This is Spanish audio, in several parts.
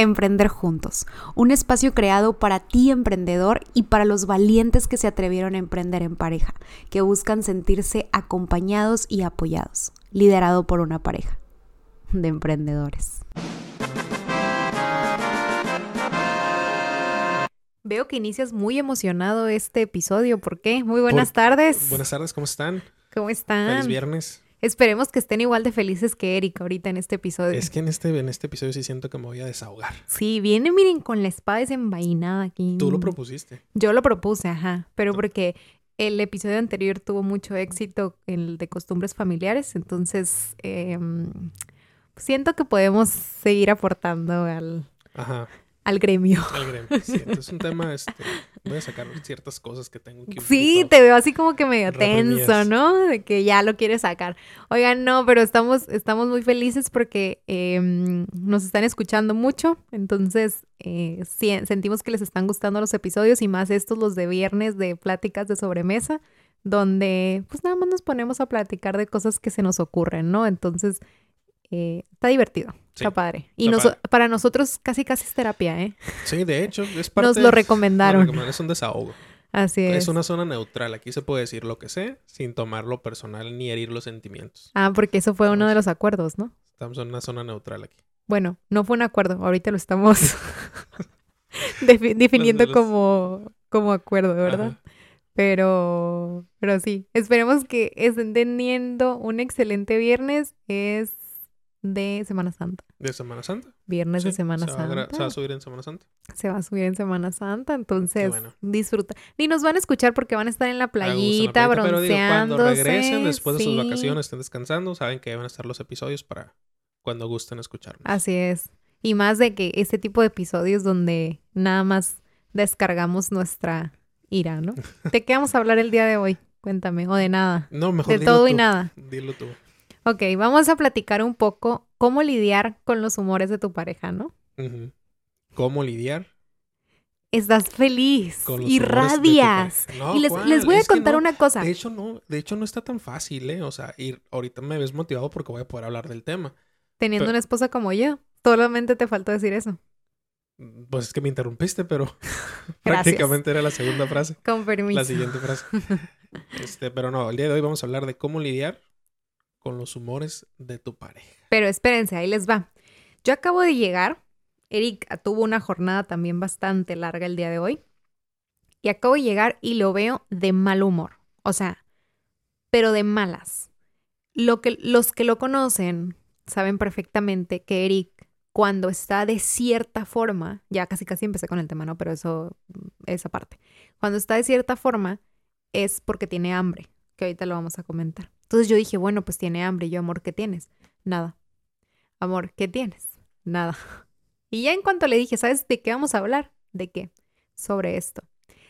Emprender Juntos, un espacio creado para ti emprendedor y para los valientes que se atrevieron a emprender en pareja, que buscan sentirse acompañados y apoyados, liderado por una pareja de emprendedores. Veo que inicias muy emocionado este episodio. ¿Por qué? Muy buenas tardes. Buenas tardes, ¿cómo están? ¿Cómo están? Feliz viernes. Esperemos que estén igual de felices que Erika ahorita en este episodio. Es que en este, en este episodio sí siento que me voy a desahogar. Sí, viene, miren, con la espada desenvainada aquí. Tú lo propusiste. Yo lo propuse, ajá, pero porque el episodio anterior tuvo mucho éxito, el de costumbres familiares, entonces em, siento que podemos seguir aportando al, Ajá, al gremio. al gremio. Sí, entonces es un tema, este, voy a sacar ciertas cosas que tengo un Sí, te veo así como que medio reprimidas. tenso, ¿no? De que ya lo quieres sacar. Oigan, no, pero estamos, estamos muy felices porque em, nos están escuchando mucho. Entonces, eh, sí, sentimos que les están gustando los episodios y más estos, los de viernes de pláticas de sobremesa, donde pues nada más nos ponemos a platicar de cosas que se nos ocurren, ¿no? Entonces, eh, está divertido, Sí, está padre. Y está padre. para nosotros casi casi es terapia, ¿eh? Sí, de hecho, es parte... Nos lo recomendaron. nos Es un desahogo. Así es. Es una zona neutral. Aquí se puede decir lo que sea sin tomarlo personal ni herir los sentimientos. Ah, porque eso fue uno de los acuerdos, ¿no? Estamos en una zona neutral aquí. Bueno, no fue un acuerdo, ahorita lo estamos defi- definiendo Los- como, como acuerdo, ¿verdad? Ajá. Pero, pero sí, esperemos que estén teniendo un excelente viernes. Es de Semana Santa. ¿De Semana Santa? Viernes de Semana se Santa. se va a subir en Semana Santa. Se va a subir en Semana Santa, entonces bueno. disfruta. Ni nos van a escuchar porque van a estar en la A gusto en la playita, playita, pero digo, cuando bronceándose. regresen después de sus vacaciones, estén descansando, saben que van a estar los episodios para cuando gusten escucharnos. Así es. Y más de que este tipo de episodios donde nada más descargamos nuestra ira, ¿no? ¿De qué vamos a hablar el día de hoy? Cuéntame, o de nada. No, mejor De dilo todo y nada. Dilo tú. Ok, vamos a platicar un poco cómo lidiar con los humores de tu pareja, ¿no? ¿Cómo lidiar Estás feliz, irradias. No, y les, les voy a Es contar no. una cosa. De hecho, no, de hecho no está tan fácil, ¿eh? O sea, y ahorita me ves motivado porque voy a poder hablar del tema. Teniendo pero- una esposa como yo, solamente te faltó decir eso. Pues es que me interrumpiste, pero prácticamente era la segunda frase. Con permiso. La siguiente frase. Este, pero no, el día de hoy vamos a hablar de cómo lidiar con los humores de tu pareja. Pero espérense, ahí les va. Yo acabo de llegar. Eric tuvo una jornada también bastante larga el día de hoy. Y acabo de llegar y lo veo de mal humor. O sea, pero de malas. Lo que, los que lo conocen saben perfectamente que Eric, cuando está de cierta forma, ya casi casi empecé con el tema, ¿no? Pero eso, esa parte. Cuando está de cierta forma, es porque tiene hambre, que ahorita lo vamos a comentar. Entonces yo dije, bueno, pues tiene hambre. Y yo, amor, ¿qué tienes? Nada. Amor, ¿qué tienes? Nada. Y ya en cuanto le dije, ¿sabes de qué vamos a hablar? ¿De qué? Sobre esto.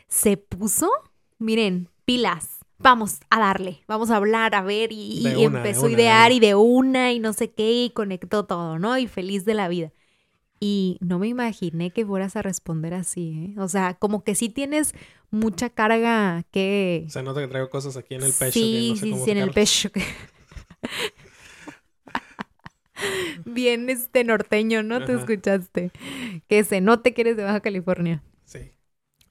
Se puso, miren, pilas. Vamos a darle, vamos a hablar, a ver, y, una, empezó a idear y de una y no sé qué, y conectó todo, ¿no? Y feliz de la vida. Y no me imaginé que fueras a responder así, ¿eh? O sea, como que sí tienes mucha carga que... O sea, no te traigo cosas aquí en el pecho. que Sí, no sé sí, cómo sí, en el pecho. que- Bien este norteño, ¿no? Te escuchaste. Que se note que eres de Baja California. Sí.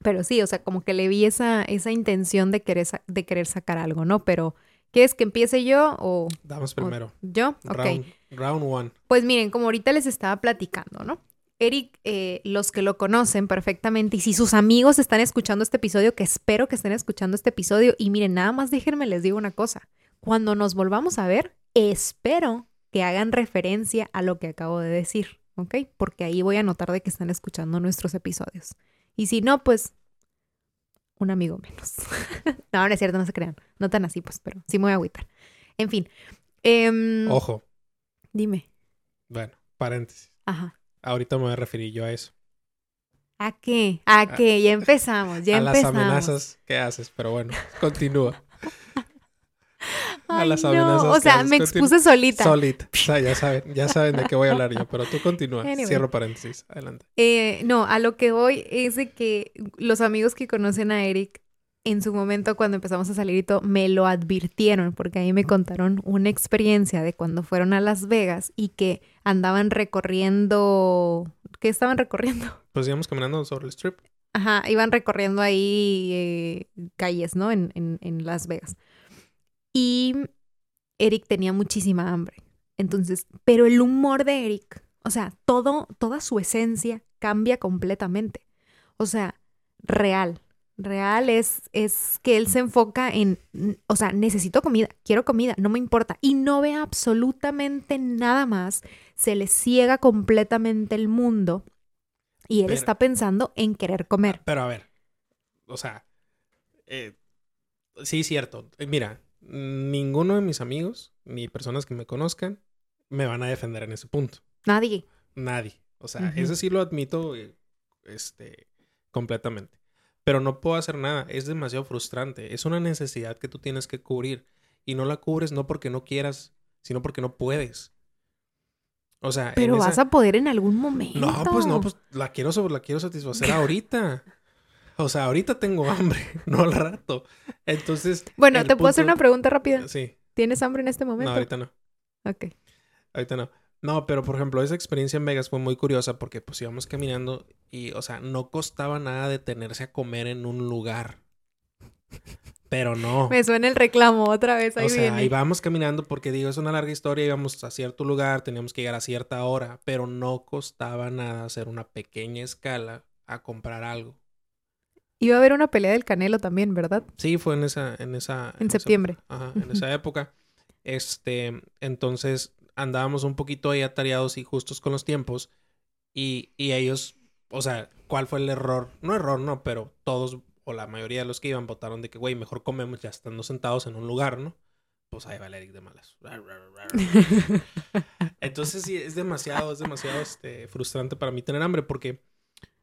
Pero sí, o sea, como que le vi esa, esa intención de querer, de querer sacar algo, ¿no? Pero, ¿quieres que empiece yo o Damos o primero. yo? Ok. Round, round one. Pues miren, como ahorita les estaba platicando, ¿no? Eric, eh, los que lo conocen perfectamente, y si sus amigos están escuchando este episodio, que espero que estén escuchando este episodio, y miren, nada más déjenme les digo una cosa. Cuando nos volvamos a ver, espero que hagan referencia a lo que acabo de decir, ¿ok? Porque ahí voy a notar de que están escuchando nuestros episodios. Y si no, pues un amigo menos. no, no es cierto, no se crean. No tan así, pues, pero sí me voy a agüitar. En fin. em, Ojo. Dime. Bueno, paréntesis. Ajá. Ahorita me voy a referir yo a eso. ¿A qué? ¿A qué? Ya empezamos, ya a las amenazas que haces, pero bueno, continúa. a las no, amenazas O sea, me expuse solita. Solita. O sea, ya saben, ya saben de qué voy a hablar yo, pero tú continúa. Anyway. Cierro paréntesis. Adelante. Eh, no, a lo que voy es de que los amigos que conocen a Eric en su momento cuando empezamos a salir y todo, me lo advirtieron porque ahí me contaron una experiencia de cuando fueron a Las Vegas y que andaban recorriendo, ¿qué estaban recorriendo? Pues íbamos caminando sobre el strip. Ajá, iban recorriendo ahí eh, calles, ¿no? En, en, en Las Vegas. Y Eric tenía muchísima hambre. Entonces, pero el humor de Eric, o sea, todo, toda su esencia cambia completamente. O sea, real. Real es, es que él se enfoca en, o sea, necesito comida, quiero comida, no me importa. Y no ve absolutamente nada más. Se le ciega completamente el mundo. Y él Pero- está pensando en querer comer. Pero a ver, o sea, eh, sí, cierto. Eh, Mira, ninguno de mis amigos, ni personas que me conozcan, me van a defender en ese punto. Nadie. Nadie. O sea, eso sí lo admito eh, este, completamente. Pero no puedo hacer nada. Es demasiado frustrante. Es una necesidad que tú tienes que cubrir. Y no la cubres no porque no quieras, sino porque no puedes. O sea, Pero esa- vas a poder en algún momento. No, pues no, pues la quiero, la quiero satisfacer ahorita. O sea, ahorita tengo hambre, no al rato. Entonces. Bueno, ¿te puedo hacer punto- una pregunta rápida? Sí. ¿Tienes hambre en este No, momento? ahorita no. Ok. Ahorita no. No, pero por ejemplo, esa experiencia en Vegas fue muy curiosa porque pues íbamos caminando y, o sea, no costaba nada detenerse a comer en un lugar. Pero no. Me suena el reclamo otra vez. Ahí O sea, viene. ahí vamos caminando porque digo, es una larga historia, íbamos a cierto lugar, teníamos que llegar a cierta hora, pero no costaba nada hacer una pequeña escala a comprar algo. Iba a haber una pelea del Canelo también, ¿verdad? Sí, fue en esa, en esa. En septiembre. ajá, en esa época. Este, entonces andábamos un poquito ahí atareados y justos con los tiempos. Y, y ellos, o sea, ¿cuál fue el error? No error, no, pero todos, o la mayoría de los que iban, votaron de que, güey, mejor comemos ya estando sentados en un lugar, ¿no? Pues ahí va el Eric de malas. Entonces sí, es demasiado, es demasiado este, frustrante para mí tener hambre porque,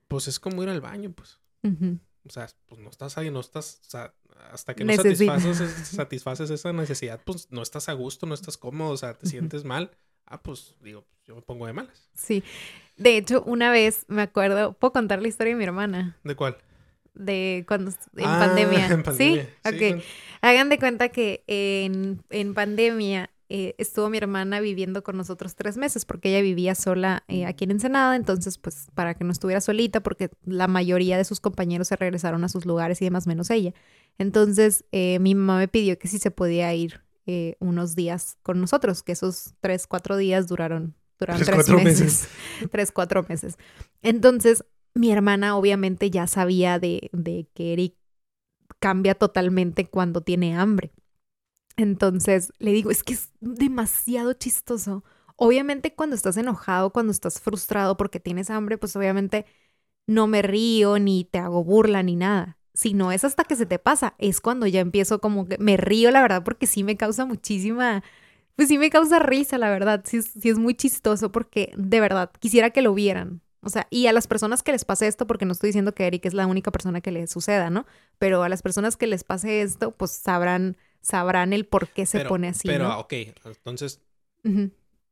pues es como ir al baño, pues. Ujú. O sea, pues no estás ahí, no estás, o sea, hasta que no Necesita. satisfaces, satisfaces esa necesidad, pues no estás a gusto, no estás cómodo, o sea, te sientes mal. Ah, pues digo, yo me pongo de malas. Sí. De hecho, una vez me acuerdo, ¿puedo contar la historia de mi hermana? ¿De cuál? De cuando en Ah, pandemia. en pandemia. Sí, Sí, ok. Hagan de cuenta que en, en pandemia eh, estuvo mi hermana viviendo con nosotros tres meses porque ella vivía sola eh, aquí en Ensenada, entonces pues para que no estuviera solita porque la mayoría de sus compañeros se regresaron a sus lugares y demás menos ella. Entonces eh, mi mamá me pidió que si se podía ir eh, unos días con nosotros, que esos tres, cuatro días duraron, duraron Tres, tres, cuatro meses. tres, cuatro meses. Entonces mi hermana obviamente ya sabía de, de que Eric cambia totalmente cuando tiene hambre. Entonces le digo, es que es demasiado chistoso. Obviamente cuando estás enojado, cuando estás frustrado porque tienes hambre, pues obviamente no me río ni te hago burla ni nada. Si no es hasta que se te pasa, es cuando ya empiezo como que me río, la verdad, porque sí me causa muchísima, pues sí me causa risa, la verdad. Sí, sí es muy chistoso porque de verdad quisiera que lo vieran. O sea, y a las personas que les pase esto, porque no estoy diciendo que Eric es la única persona que le suceda, ¿no? Pero a las personas que les pase esto, pues sabrán, sabrán el por qué se pero, pone así, Pero, ¿no? ok, entonces,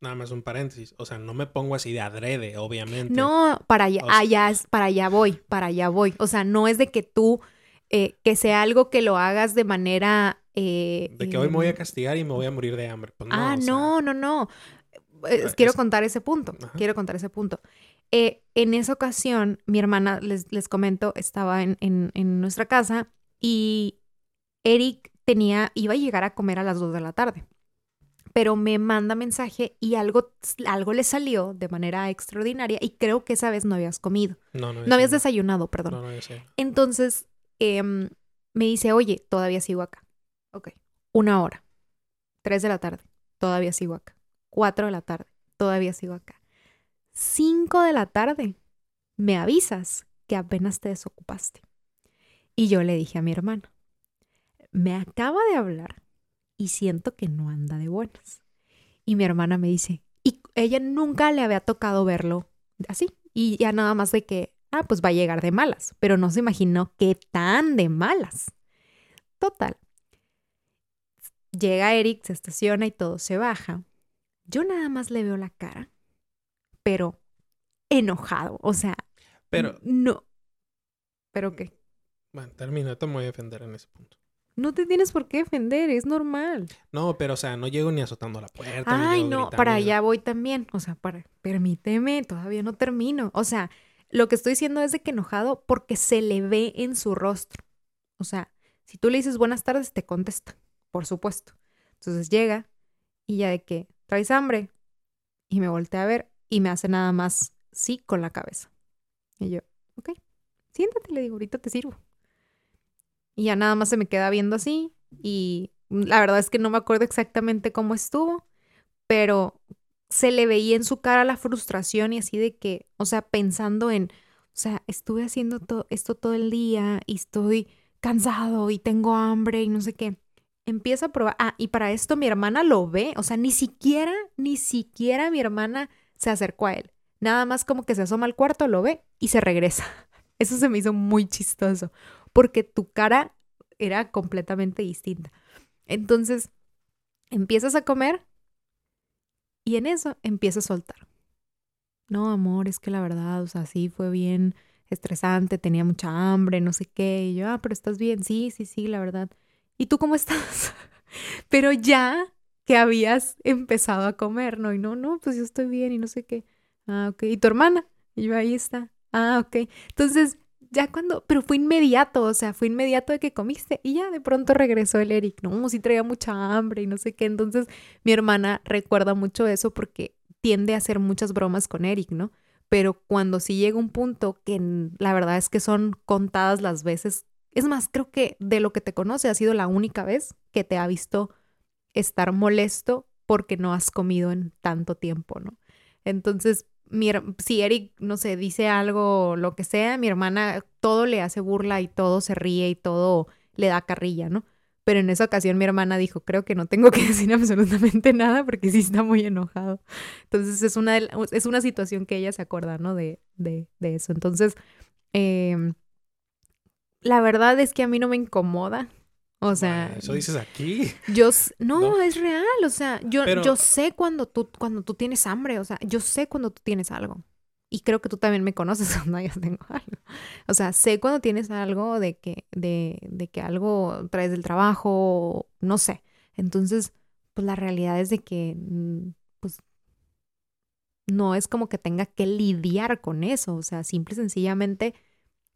nada más un paréntesis. O sea, no me pongo así de adrede, obviamente. No, para allá, O sea- allá es, para allá voy, para allá voy. O sea, no es de que tú, eh, que sea algo que lo hagas de manera... eh, De que hoy me voy a eh, castigar y me voy a morir de hambre. Pues no, ah, o sea, no, no, no. Eh, es- quiero contar ese punto. Ajá. Quiero contar ese punto. En esa ocasión, mi hermana, les, les comento, estaba en, en- en nuestra casa y Eric tenía, iba a llegar a comer a las 2 de la tarde. Pero me manda mensaje y algo, algo le salió de manera extraordinaria y creo que esa vez no habías comido. No, no, No habías desayunado, perdón. No, no. Entonces em, me dice, oye, todavía sigo acá. Ok. Una hora. Tres de la tarde. Todavía sigo acá. Cuatro de la tarde. Todavía sigo acá. Cinco de la tarde. Me avisas que apenas te desocupaste. Y yo le dije a mi hermana, me acaba de hablar y siento que no anda de buenas. Y mi hermana me dice, y ella nunca le había tocado verlo así. Y ya nada más de que, ah, pues va a llegar de malas, pero no se imaginó qué tan de malas. Total. Llega Eric, se estaciona y todo se baja. Yo nada más le veo la cara, pero enojado, o sea, Pero, no. ¿Pero qué? Bueno, termina, te voy a defender en ese punto. No te tienes por qué defender, es normal. No, pero o sea, no llego ni azotando la puerta. Ay, no, para allá voy también. O sea, para, permíteme, todavía no termino. O sea, lo que estoy diciendo es de que enojado porque se le ve en su rostro. O sea, si tú le dices buenas tardes, te contesta, por supuesto. Entonces llega y ya de que, ¿traes hambre? Y me voltea a ver y me hace nada más sí con la cabeza. Y yo, ok, siéntate, le digo, ahorita te sirvo. Y ya nada más se me queda viendo así y la verdad es que no me acuerdo exactamente cómo estuvo, pero se le veía en su cara la frustración y así de que, o sea, pensando en, o sea, estuve haciendo todo esto todo el día y estoy cansado y tengo hambre y no sé qué. Empieza a probar. Ah, y para esto mi hermana lo ve, o sea, ni siquiera, ni siquiera mi hermana se acercó a él. Nada más como que se asoma al cuarto, lo ve y se regresa. Eso se me hizo muy chistoso, porque tu cara era completamente distinta. Entonces, empiezas a comer y en eso empieza a soltar. No, amor, es que la verdad, o sea, sí fue bien estresante, tenía mucha hambre, no sé qué. Y yo, ah, pero estás bien, sí, sí, sí, la verdad. ¿Y tú cómo estás? pero ya que habías empezado a comer, ¿no? Y no, no, pues yo estoy bien y no sé qué. Ah, ok. ¿Y tu hermana? Y yo, ahí está. Ah, ok. Entonces, ya cuando, pero fue inmediato, o sea, fue inmediato de que comiste y ya de pronto regresó el Eric, no, sí traía mucha hambre y no sé qué, entonces mi hermana recuerda mucho eso porque tiende a hacer muchas bromas con Eric, ¿no? Pero cuando sí llega un punto que la verdad es que son contadas las veces, es más, creo que de lo que te conoce ha sido la única vez que te ha visto estar molesto porque no has comido en tanto tiempo, ¿no? Entonces, si Eric, no sé, dice algo, lo que sea, mi hermana todo le hace burla y todo se ríe y todo le da carrilla, ¿no? Pero en esa ocasión mi hermana dijo, creo que no tengo que decir absolutamente nada porque sí está muy enojado. Entonces es una, es una situación que ella se acuerda, ¿no? De, de, de eso. Entonces, eh, la verdad es que a mí no me incomoda o sea, eso dices aquí. Yo no, es real, o sea, yo, yo sé cuando tú cuando tú tienes hambre, o sea, yo sé cuando tú tienes algo. Y creo que tú también me conoces cuando ya tengo algo. O sea, sé cuando tienes algo de que de, de que algo traes del trabajo, no sé. Entonces, pues la realidad es de que mm, pues no es como que tenga que lidiar con eso, o sea, simple y sencillamente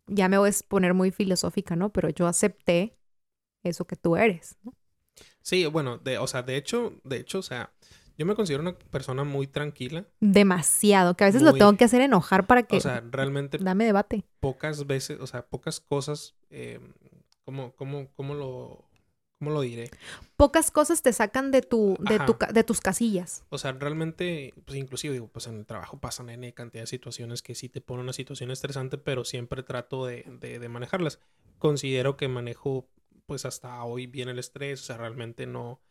ya me voy a poner muy filosófica, ¿no? Pero yo acepté eso que tú eres, ¿no? Sí, bueno, de, o sea, de hecho, de hecho, o sea, yo me considero una persona muy tranquila. Demasiado, que a veces lo tengo que hacer enojar para que... O sea, realmente... Dame debate. Pocas veces, o sea, pocas cosas, eh, ¿cómo, cómo, cómo lo, ¿Cómo lo diré? Pocas cosas te sacan de tu, de, tu, de tus casillas. O sea, realmente, pues inclusive digo, pues en el trabajo pasan N cantidad de situaciones que sí te ponen una situación estresante, pero siempre trato de, de, de manejarlas. Considero que manejo pues hasta hoy viene el estrés, o sea, realmente no,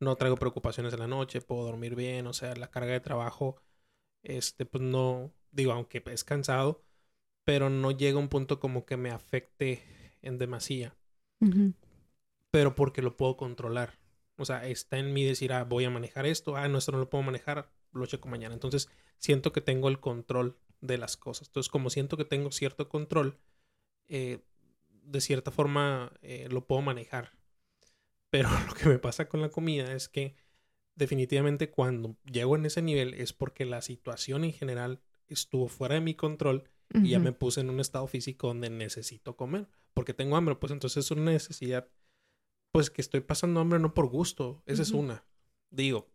no traigo preocupaciones en la noche, puedo dormir bien, o sea, la carga de trabajo, este, pues no, digo, aunque es cansado, pero no llega a un punto como que me afecte en demasía. Pero porque lo puedo controlar. O sea, está en mí decir, ah, voy a manejar esto, ah, no, esto no lo puedo manejar, lo checo mañana. Entonces, siento que tengo el control de las cosas. Entonces, como siento que tengo cierto control, eh, de cierta forma eh, lo puedo manejar. Pero lo que me pasa con la comida es que definitivamente cuando llego en ese nivel es porque la situación en general estuvo fuera de mi control y ya me puse en un estado físico donde necesito comer. Porque tengo hambre, pues entonces es una necesidad. Pues que estoy pasando hambre no por gusto. Esa es una. Digo,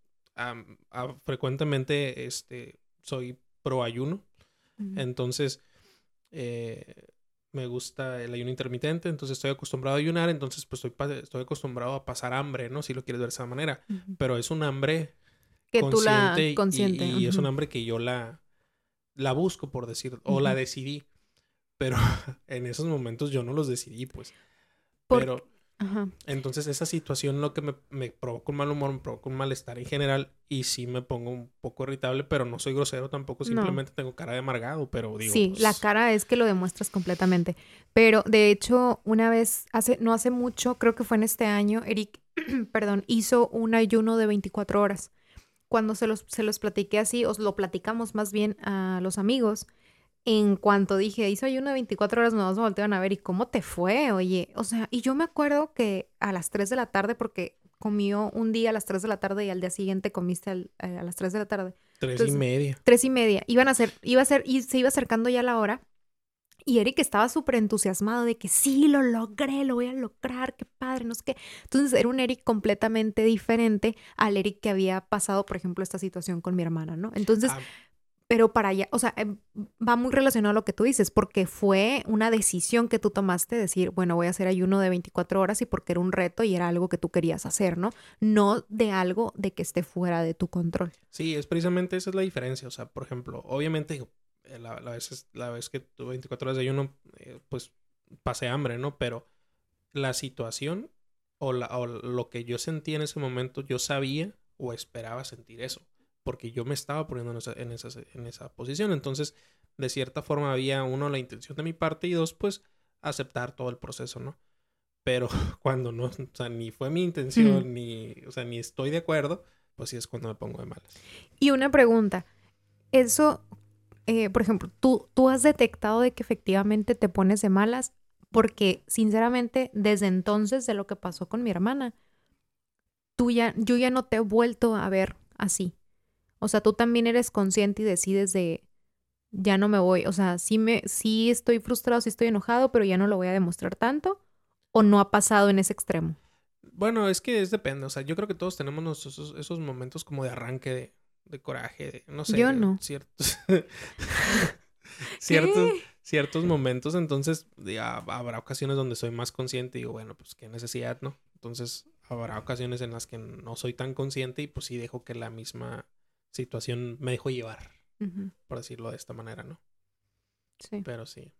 frecuentemente este, soy pro ayuno. Entonces, eh, me gusta el ayuno intermitente, entonces estoy acostumbrado a ayunar, entonces pues estoy, estoy acostumbrado a pasar hambre, ¿no? Si lo quieres ver de esa manera. Pero es un hambre que tú la consciente. Y, es un hambre que yo la, la busco, por decir, o la decidí. Pero en esos momentos yo no los decidí, pues. Pero entonces esa situación lo que me, me, provoca un mal humor, me provoca un malestar en general y sí me pongo un poco irritable, pero no soy grosero tampoco, simplemente tengo cara de amargado, pero digo... Sí, la pues cara es que lo demuestras completamente. Pero de hecho, una vez, hace, no hace mucho, creo que fue en este año, Eric, perdón, hizo un ayuno de 24 horas. Cuando se los, se los platiqué así, os lo platicamos más bien a los amigos, en cuanto dije, hizo ayuno de 24 horas, nos voltearon a ver y cómo te fue, oye. O sea, y yo me acuerdo que a las 3 de la tarde, porque comió un día a las 3 de la tarde y al día siguiente comiste al- eh, a las 3 de la tarde. Tres Entonces- y media. Tres y media. Iban a ser, iba a ser, y se iba acercando ya la hora. Y Eric estaba súper entusiasmado de que sí, lo logré, lo voy a lograr, qué padre, no sé qué. Entonces era un Eric completamente diferente al Eric que había pasado, por ejemplo, esta situación con mi hermana, ¿no? Entonces, Ah, pero para allá, o sea, em, va muy relacionado a lo que tú dices, porque fue una decisión que tú tomaste, decir, bueno, voy a hacer ayuno de 24 horas y porque era un reto y era algo que tú querías hacer, ¿no? No de algo de que esté fuera de tu control. Sí, es precisamente esa es la diferencia. O sea, por ejemplo, obviamente eh, la, vez, que tuve 24 horas de ayuno, eh, pues pasé hambre, ¿no? Pero la situación o, la, o lo que yo sentía en ese momento, yo sabía o esperaba sentir eso. Porque yo me estaba poniendo en esa, en esa, en esa posición. Entonces, de cierta forma había, uno, la intención de mi parte y dos, pues, aceptar todo el proceso, ¿no? Pero cuando no, o sea, ni fue mi intención, ni, o sea, ni estoy de acuerdo, pues sí es cuando me pongo de malas. Y una pregunta, eso, eh, por ejemplo, ¿tú, tú has detectado de que efectivamente te pones de malas, porque sinceramente desde entonces de lo que pasó con mi hermana, tú ya, yo ya no te he vuelto a ver así. O sea, tú también eres consciente y decides de, ya no me voy, o sea, sí, me, sí estoy frustrado, sí estoy enojado, pero ya no lo voy a demostrar tanto, o no ha pasado en ese extremo. Bueno, es que es depende. O sea, yo creo que todos tenemos esos, esos momentos como de arranque de, de coraje, de, no sé. Yo no. Ciertos, ciertos, ciertos momentos. Entonces, ya habrá ocasiones donde soy más consciente y digo, bueno, pues qué necesidad, ¿no? Entonces, habrá ocasiones en las que no soy tan consciente y pues sí dejo que la misma situación me dejo llevar, Ujú, por decirlo de esta manera, ¿no? Sí. Pero sí.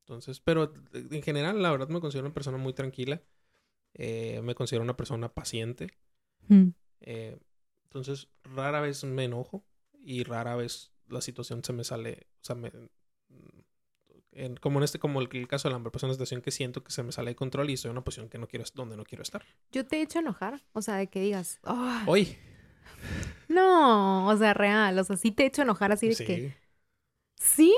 Entonces, pero en general, la verdad me considero una persona muy tranquila. Eh, me considero una persona paciente. Mm. Eh, entonces, rara vez me enojo y rara vez la situación se me sale, o sea, me, en- como en este, como el, el caso de la una situación que siento que se me sale de control y estoy en una posición que no quiero, donde no quiero estar. Yo te he hecho enojar, o sea, de que digas, "Ah". Hoy, no, o sea, real, o sea, sí te he hecho enojar así de sí. que, ¿sí?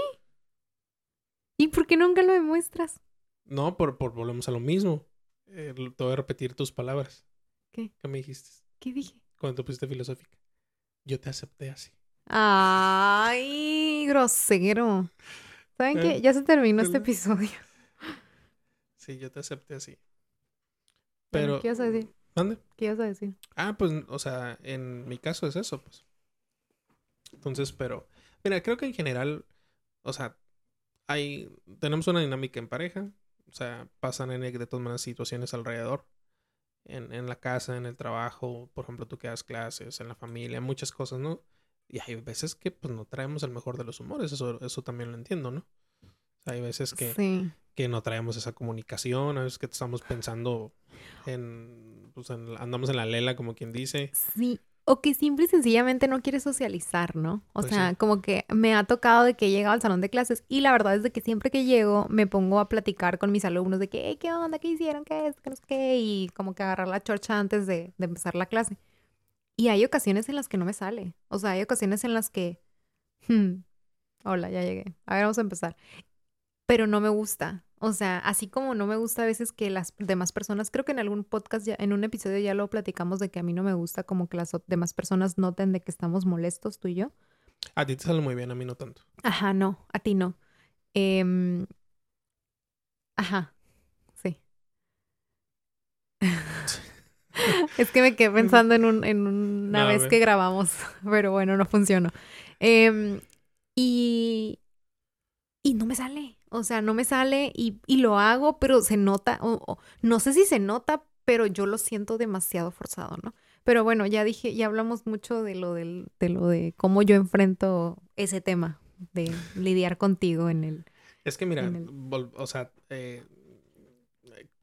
¿Y por qué nunca lo demuestras? No, por, por volvemos a lo mismo. Eh, te voy a repetir tus palabras. ¿Qué? ¿Qué me dijiste ¿Qué dije? cuando te pusiste filosófica? Yo te acepté así. Ay, grosero. ¿Saben Eh, qué? Ya se terminó este episodio. Sí, yo te acepté así. Pero... ¿Qué ibas a decir? ¿Mande? ¿Qué ibas a decir? Ah, pues, o sea, en mi caso es eso, pues. Entonces, pero, mira, creo que en general, o sea, hay, tenemos una dinámica en pareja, o sea, pasan en, de todas maneras situaciones alrededor, en, en la casa, en el trabajo, por ejemplo, tú que das clases, en la familia, muchas cosas, ¿no? Y hay veces que, pues, no traemos el mejor de los humores, eso, eso también lo entiendo, ¿no? O sea, hay veces que, Sí. que no traemos esa comunicación, a veces que estamos pensando en, pues, en- andamos en la lela, como quien dice. Sí. O que simple y sencillamente no quieres socializar, ¿no? O Pues sea, sí. como que me ha tocado de que he llegado al salón de clases y la verdad es de que siempre que llego me pongo a platicar con mis alumnos de que, "Hey, ¿qué onda? ¿Qué hicieron? ¿Qué es? ¿Qué no sé qué? Y como que agarrar la chorcha antes de, de empezar la clase. Y hay ocasiones en las que no me sale. O sea, hay ocasiones en las que, "Hmm, hola, ya llegué. A ver, vamos a empezar. Pero no me gusta. O sea, así como no me gusta a veces que las demás personas, creo que en algún podcast, ya, en un episodio ya lo platicamos de que a mí no me gusta como que las demás personas noten de que estamos molestos tú y yo. A ti te sale muy bien, a mí no tanto. Ajá, no, a ti no. Em, ajá, sí. es que me quedé pensando en, un, en una vez ve. que grabamos, pero bueno, no funcionó. Em, y, y no me sale, o sea, no me sale y, y lo hago, pero se nota, o- o- no sé si se nota, pero yo lo siento demasiado forzado, ¿no? Pero bueno, ya dije, ya hablamos mucho de lo del, de lo de cómo yo enfrento ese tema de lidiar contigo en el. Es que mira, el- o sea, eh,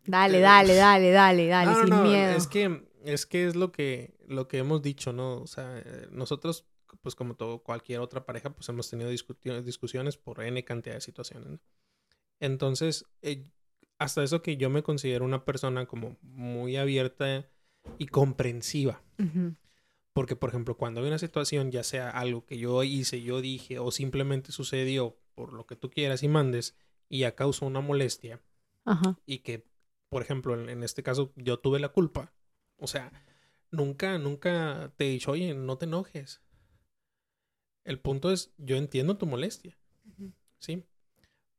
Dale, Eh, dale, dale, dale, dale, no, no, sin no, miedo. es que es que es lo que lo que hemos dicho, ¿no? O sea, eh, nosotros pues como todo cualquier otra pareja, pues hemos tenido discusiones por n cantidad de situaciones. ¿no? Entonces, eh, hasta eso que yo me considero una persona como muy abierta y comprensiva. Porque, por ejemplo, cuando hay una situación, ya sea algo que yo hice, yo dije, o simplemente sucedió por lo que tú quieras y mandes y ya causa una molestia y que, por ejemplo, en, en este caso yo tuve la culpa, o sea, nunca, nunca te he dicho, oye, no te enojes. El punto es, yo entiendo tu molestia. ¿sí?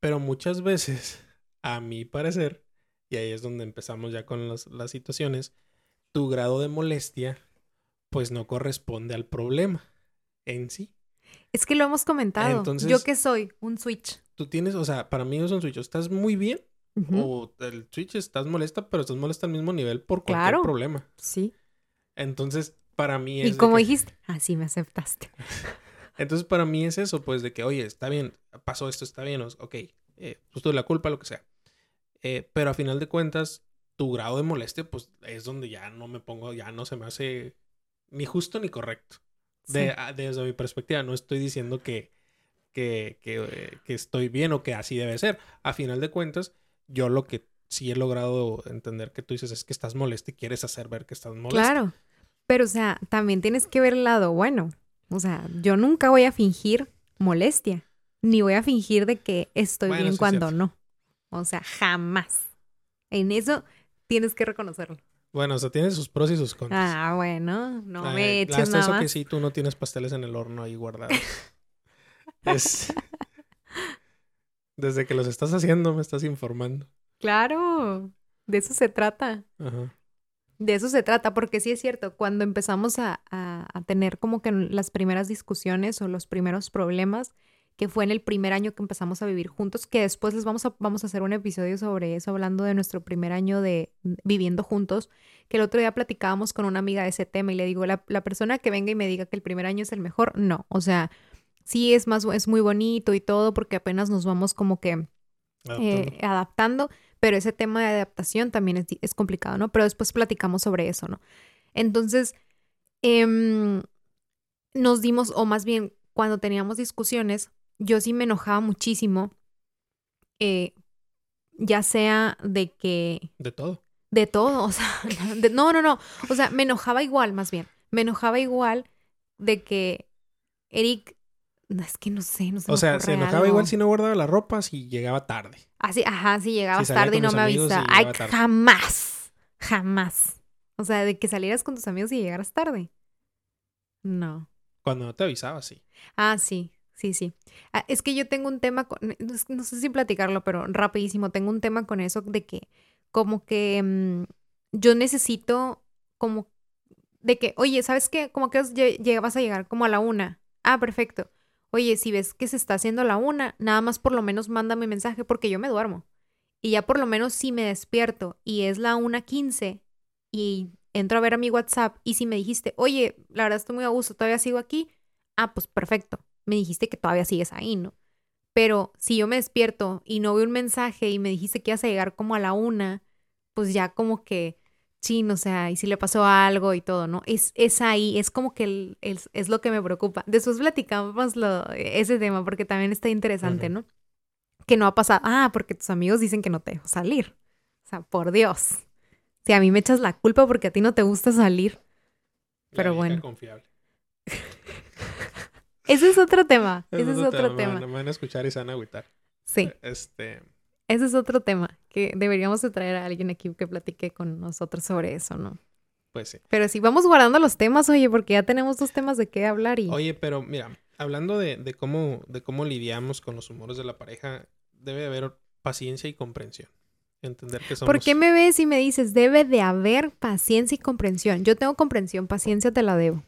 Pero muchas veces, a mi parecer, y ahí es donde empezamos ya con las, las situaciones, tu grado de molestia, pues no corresponde al problema en sí. Es que lo hemos comentado. Entonces- ¿Yo qué soy? Un switch. Tú tienes, o sea, para mí es un switch, estás muy bien o el switch estás molesta, pero estás molesta al mismo nivel por cualquier Claro. problema. Sí. Entonces, para mí es Y como que- dijiste, así me aceptaste. Entonces, para mí es eso, pues, de que, oye, está bien, pasó esto, está bien, ok, eh, pues tuve la culpa, lo que sea. Eh, pero a final de cuentas, tu grado de molestia, pues, es donde ya no me pongo, ya no se me hace ni justo ni correcto. De, Sí. a- desde mi perspectiva, no estoy diciendo que, que, que, que estoy bien o que así debe ser. A final de cuentas, yo lo que sí he logrado entender que tú dices es que estás molesta y quieres hacer ver que estás molesta. Claro. Pero, o sea, también tienes que ver el lado bueno. O sea, yo nunca voy a fingir molestia. Ni voy a fingir de que estoy Bueno, bien es cuando no. O sea, jamás. En eso tienes que reconocerlo. Bueno, o sea, tiene sus pros y sus contras. Ah, bueno, no Ay, me eches hasta nada eso más. que sí, tú no tienes pasteles en el horno ahí guardados. Es- Desde que los estás haciendo me estás informando. Claro, de eso se trata. Ajá. De eso se trata, porque sí es cierto, cuando empezamos a, a- tener como que las primeras discusiones o los primeros problemas, que fue en el primer año que empezamos a vivir juntos, que después les vamos a, vamos a hacer un episodio sobre eso, hablando de nuestro primer año de viviendo juntos, que el otro día platicábamos con una amiga de ese tema y le digo, la, la persona que venga y me diga que el primer año es el mejor, no, o sea, sí es más, es muy bonito y todo, porque apenas nos vamos como que Adaptando. eh, adaptando, pero ese tema de adaptación también es, complicado, ¿no? Pero después platicamos sobre eso, ¿no? Entonces, em, nos dimos, o más bien, cuando teníamos discusiones, yo sí me enojaba muchísimo, eh, ya sea de que, De todo. de todo, o sea, de- no, no, no, o sea, me enojaba igual, más bien, me enojaba igual de que Eric, es que no sé, no sé. O sea, se enojaba igual si no guardaba la ropa, si llegaba tarde. Así, ajá, si llegabas tarde y no me avisaba. Ay, tarde. jamás. Jamás. O sea, de que salieras con tus amigos y llegaras tarde. No. Cuando no te avisaba, sí. Ah, sí, sí, sí. Ah, es que yo tengo un tema con, no es- no sé si platicarlo, pero rapidísimo, tengo un tema con eso de que como que mm, yo necesito como de que, oye, ¿sabes qué? Como que vas a llegar como a la una. Ah, perfecto. Oye, si ves que se está haciendo la una, nada más por lo menos mándame mensaje porque yo me duermo. Y ya por lo menos si me despierto y es la una quince y entro a ver a mi WhatsApp y si me dijiste, oye, la verdad estoy muy a gusto, todavía sigo aquí, ah, pues perfecto. Me dijiste que todavía sigues ahí, ¿no? Pero si yo me despierto y no veo un mensaje y me dijiste que ibas a llegar como a la una, pues ya como que, chin, o sea, y si le pasó algo y todo, ¿no? Es, es ahí, es como que el- el- es lo que me preocupa. Después platicamos lo, ese tema porque también está interesante. ¿no? Que no ha pasado. Ah, porque tus amigos dicen que no te dejo salir. O sea, por Dios. Si a mí me echas la culpa porque a ti no te gusta salir. Pero bueno. confiable. Ese es otro tema. Ese es otro tema. Me van a escuchar y se van a agüitar. Sí. Este, Ese es otro tema que deberíamos de traer a alguien aquí que platique con nosotros sobre eso, ¿no? pues sí. Pero sí, vamos guardando los temas, oye, porque ya tenemos dos temas de qué hablar y... Oye, pero mira, hablando de, de cómo, de cómo lidiamos con los humores de la pareja, debe haber paciencia y comprensión. Entender que somos... ¿Por qué me ves y me dices, debe de haber paciencia y comprensión? Yo tengo comprensión, paciencia te la debo.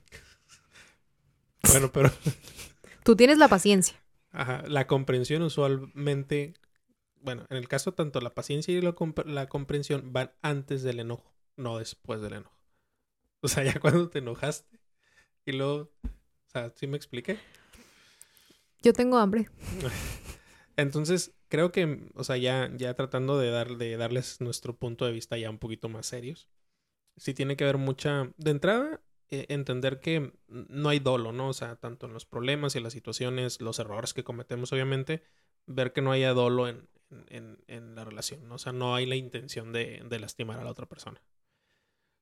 Bueno, pero Tú tienes la paciencia. ajá, la comprensión usualmente, bueno, en el caso tanto la paciencia y la, comp- la comprensión van antes del enojo, no después del enojo. O sea, ya cuando te enojaste y luego, o sea, ¿sí me expliqué? Yo tengo hambre. Entonces, creo que, o sea, ya, ya tratando de, dar, de darles nuestro punto de vista ya un poquito más serios, sí tiene que haber mucha, de entrada, eh, entender que no hay dolo, ¿no? O sea, tanto en los problemas y las situaciones, los errores que cometemos, obviamente, ver que no haya dolo en, en, en la relación, ¿no? O sea, no hay la intención de, de lastimar a la otra persona.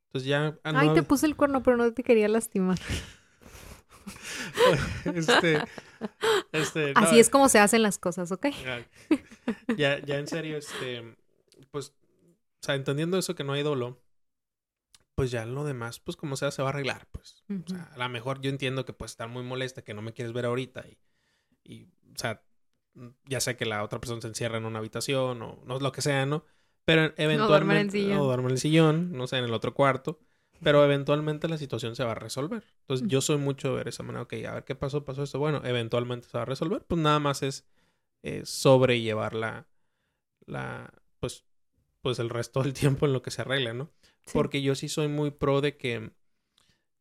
Entonces ya... ah, Ay, te puse el cuerno, pero no te quería lastimar. este, Este, no, Así es como se hacen las cosas, ¿ok? Ya, ya, en serio, este, pues, o sea, entendiendo eso que no hay dolo, pues ya lo demás, pues como sea, se va a arreglar, pues. O sea, a lo mejor yo entiendo que pues estar muy molesta, que no me quieres ver ahorita y, y, o sea, ya sé que la otra persona se encierra en una habitación o no lo que sea, ¿no? Pero eventualmente... duerme en el sillón. O duerme en el sillón, no sé, en el otro cuarto. Pero eventualmente la situación se va a resolver. Entonces yo soy mucho de ver esa manera, ok, a ver qué pasó, pasó esto. Bueno, eventualmente se va a resolver. Pues nada más es eh, sobrellevar la, la, pues, pues el resto del tiempo en lo que se arregla, ¿no? Sí. Porque yo sí soy muy pro de que,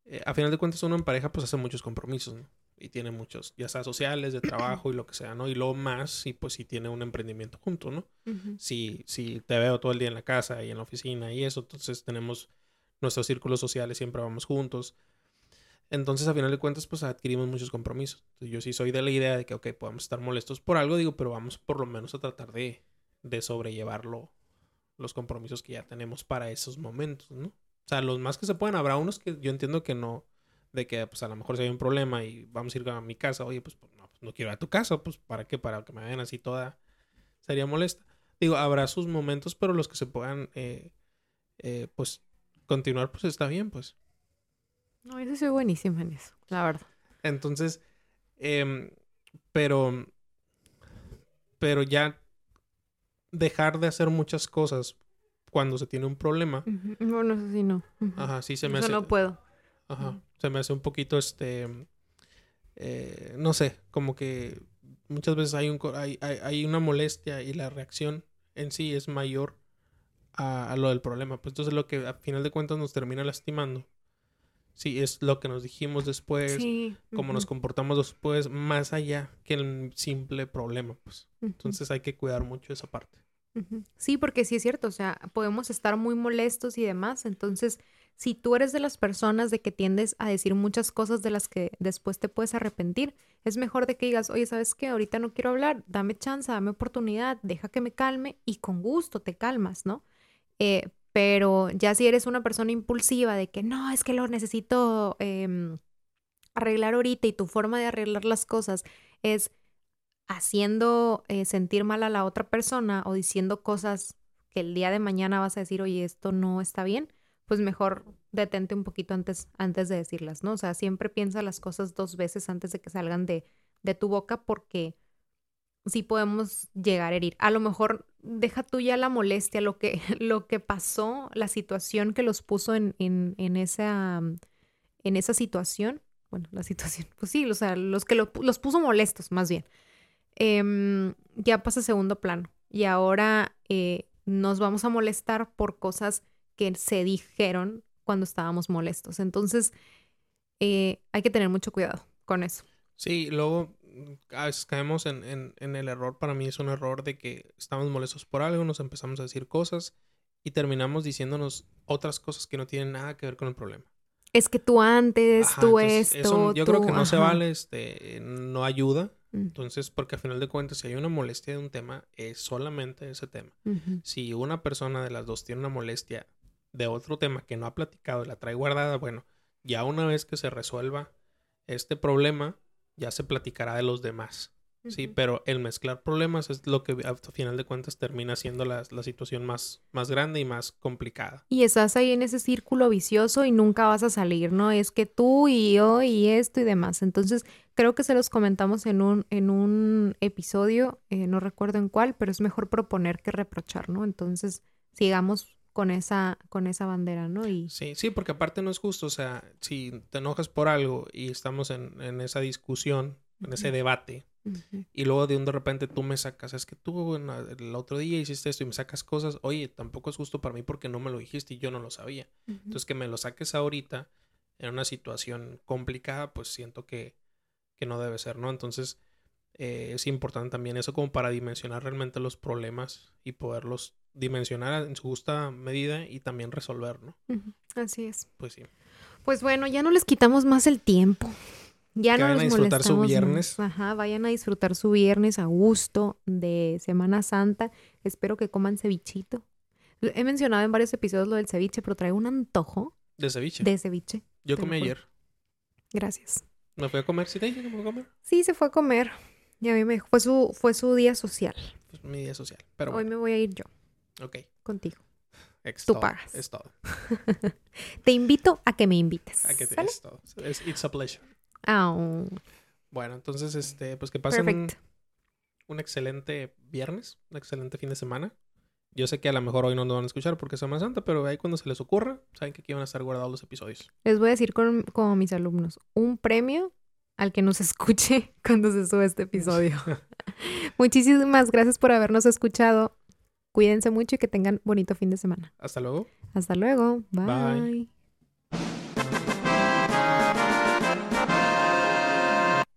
eh, a final de cuentas, uno en pareja pues hace muchos compromisos, ¿no? Y tiene muchos, ya sea sociales, de trabajo y lo que sea, ¿no? Y luego más, si pues si tiene un emprendimiento junto, ¿no? Si, si te veo todo el día en la casa y en la oficina y eso, entonces tenemos nuestros círculos sociales, siempre vamos juntos. Entonces, a final de cuentas, pues adquirimos muchos compromisos. Entonces, yo sí soy de la idea de que, ok, podemos estar molestos por algo, digo, pero vamos por lo menos a tratar de, de sobrellevarlo, los compromisos que ya tenemos para esos momentos, ¿no? O sea, los más que se puedan, habrá unos que yo entiendo que no, de que pues a lo mejor si hay un problema y vamos a ir a mi casa, oye, pues, pues, no, pues, no quiero ir a tu casa, pues ¿para qué? Para que me vean así toda, sería molesta. Digo, habrá sus momentos, pero los que se puedan, eh, eh, pues, continuar, pues está bien, pues. No, yo soy buenísima en eso, la verdad. Entonces, em, pero, pero ya dejar de hacer muchas cosas cuando se tiene un problema. Bueno, eso sí no. Ajá, sí se me Eso hace, no puedo. ajá. Se me hace un poquito, este, eh, no sé, como que muchas veces hay, un, hay, hay, hay una molestia y la reacción en sí es mayor a, a lo del problema. Pues entonces lo que a final de cuentas nos termina lastimando. Sí, es lo que nos dijimos después, sí. cómo nos comportamos después, más allá que el simple problema, pues. Entonces hay que cuidar mucho esa parte. Sí, porque sí es cierto, o sea, podemos estar muy molestos y demás, entonces, si tú eres de las personas de que tiendes a decir muchas cosas de las que después te puedes arrepentir, es mejor de que digas, oye, ¿sabes qué? Ahorita no quiero hablar, dame chance, dame oportunidad, deja que me calme y con gusto te calmas, ¿no? Eh, pero ya si eres una persona impulsiva de que no, es que lo necesito em, arreglar ahorita y tu forma de arreglar las cosas es haciendo eh, sentir mal a la otra persona o diciendo cosas que el día de mañana vas a decir, oye, esto no está bien, pues mejor detente un poquito antes, antes de decirlas, ¿no? O sea, siempre piensa las cosas dos veces antes de que salgan de, de tu boca porque sí podemos llegar a herir. A lo mejor deja tú ya la molestia, lo que, lo que pasó, la situación que los puso en, en, en esa, en esa situación. Bueno, la situación, pues sí, o sea, los que los puso molestos, más bien. em, ya pasa segundo plano. Y ahora eh, nos vamos a molestar por cosas que se dijeron cuando estábamos molestos. Entonces, eh, hay que tener mucho cuidado con eso. Sí, luego mm, a veces caemos en, en, en el error, para mí es un error de que estamos molestos por algo, nos empezamos a decir cosas y terminamos diciéndonos otras cosas que no tienen nada que ver con el problema. Es que tú antes, Ajá, tú entonces, esto, eso yo creo que no se vale, este, no ayuda. Mm, Entonces, porque al final de cuentas, si hay una molestia de un tema, es solamente ese tema. Si una persona de las dos tiene una molestia de otro tema que no ha platicado y la trae guardada, bueno, ya una vez que se resuelva este problema, ya se platicará de los demás. Sí, pero el mezclar problemas es lo que a final de cuentas termina siendo la, la situación más, más grande y más complicada. Y estás ahí en ese círculo vicioso y nunca vas a salir, ¿no? Es que tú y yo y esto y demás. Entonces, creo que se los comentamos en un, en un episodio, eh, no recuerdo en cuál, pero es mejor proponer que reprochar, ¿no? Entonces, sigamos con esa, con esa bandera, ¿no? Y Sí, sí, porque aparte no es justo, o sea, si te enojas por algo y estamos en, en esa discusión, en ese debate, y luego de un de repente tú me sacas, es que tú en la- el otro día hiciste esto y me sacas cosas, oye, tampoco es justo para mí porque no me lo dijiste y yo no lo sabía. Entonces que me lo saques ahorita en una situación complicada, pues siento que, que no debe ser, ¿no? Entonces eh, es importante también eso como para dimensionar realmente los problemas y poderlos dimensionar en su justa medida y también resolver, ¿no? Así es. Pues sí. Pues bueno, ya no les quitamos más el tiempo. Ya Que no vayan a disfrutar su molestamos viernes. Ajá, vayan a disfrutar su viernes a gusto de Semana Santa. Espero que coman cevichito. He mencionado en varios episodios lo del ceviche, pero traigo un antojo De ceviche. de ceviche. Yo comí ayer. Gracias. Me fui a comer. ¿Sí te dije que fui a comer? Sí, se fue a comer. Y a mí me dijo, fue su, fue su día social. Pues mi día social. Pero Hoy me voy a ir yo, ok. contigo. Es Tú todo, pagas. Es todo. Te invito a que me invites. Hay que- ¿sale? Es todo. It's a pleasure. Ah, Bueno, entonces, este, pues que pasen un, excelente viernes, un excelente fin de semana. Yo sé que a lo mejor hoy no nos van a escuchar porque es Semana Santa, pero ahí cuando se les ocurra, saben que aquí van a estar guardados los episodios. Les voy a decir con, como mis alumnos, un premio al que nos escuche cuando se sube este episodio. Muchísimas gracias por habernos escuchado. Cuídense mucho y que tengan bonito fin de semana. Hasta luego. Hasta luego. Bye. Bye.